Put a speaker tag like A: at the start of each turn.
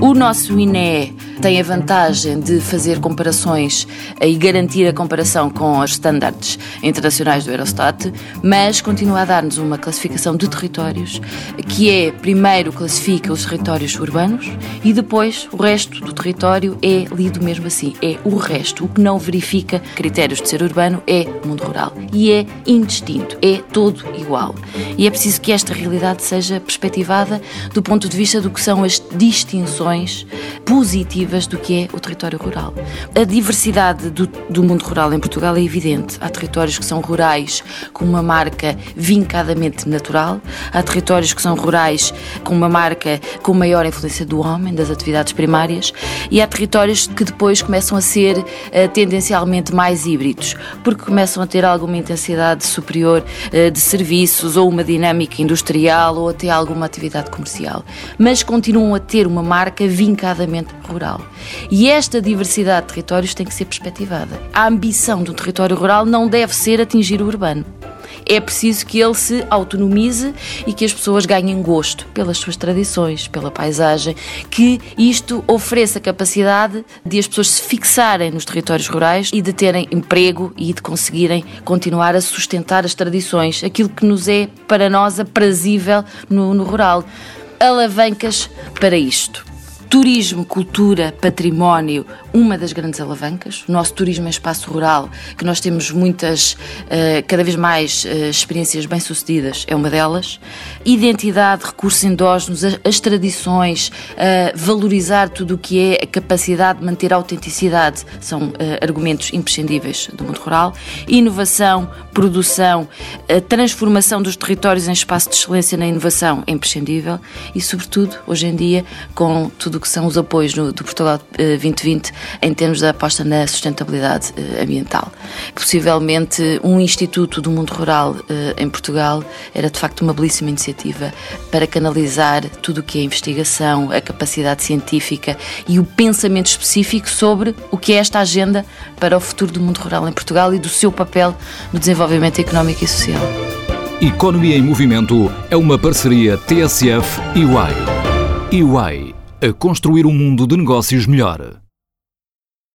A: O nosso INE tem a vantagem de fazer comparações e garantir a comparação com os estándares internacionais do Eurostat, mas continua a dar-nos uma classificação de territórios que é, primeiro, classifica os territórios urbanos e depois o resto do território é lido mesmo assim, é o resto. O que não verifica critérios de ser urbano é mundo rural e é indistinto, é todo igual. E é preciso que esta realidade seja perspectivada do ponto de vista do que são as distinções positivas do que é o território rural. A diversidade do, do mundo rural em Portugal é evidente. Há territórios que são rurais com uma marca vincadamente natural, há territórios que são rurais com uma marca com maior influência do homem, das atividades primárias, e há territórios que depois começam a ser uh, tendencialmente mais híbridos, porque começam a ter alguma intensidade superior uh, de serviços ou uma dinâmica industrial ou até alguma atividade comercial, mas continuam a ter uma marca vincadamente rural. E esta diversidade de territórios tem que ser perspectivada. A ambição do território rural não deve ser atingir o urbano. É preciso que ele se autonomize e que as pessoas ganhem gosto pelas suas tradições, pela paisagem, que isto ofereça capacidade de as pessoas se fixarem nos territórios rurais e de terem emprego e de conseguirem continuar a sustentar as tradições, aquilo que nos é para nós aprazível no, no rural. Alavancas para isto Turismo, cultura, património, uma das grandes alavancas. O nosso turismo em espaço rural, que nós temos muitas, eh, cada vez mais eh, experiências bem-sucedidas, é uma delas. Identidade, recursos endógenos, as tradições, valorizar tudo o que é a capacidade de manter a autenticidade, são eh, argumentos imprescindíveis do mundo rural. Inovação, produção, transformação dos territórios em espaço de excelência na inovação é imprescindível e, sobretudo, hoje em dia, com tudo do que são os apoios no, do Portugal 2020 eh, em termos da aposta na sustentabilidade eh, ambiental. Possivelmente um Instituto do Mundo Rural eh, em Portugal era de facto uma belíssima iniciativa para canalizar tudo o que é investigação, a capacidade científica e o pensamento específico sobre o que é esta agenda para o futuro do mundo rural em Portugal e do seu papel no desenvolvimento económico e social.
B: Economia em Movimento é uma parceria TSF UAI. EY a construir um mundo de negócios melhor.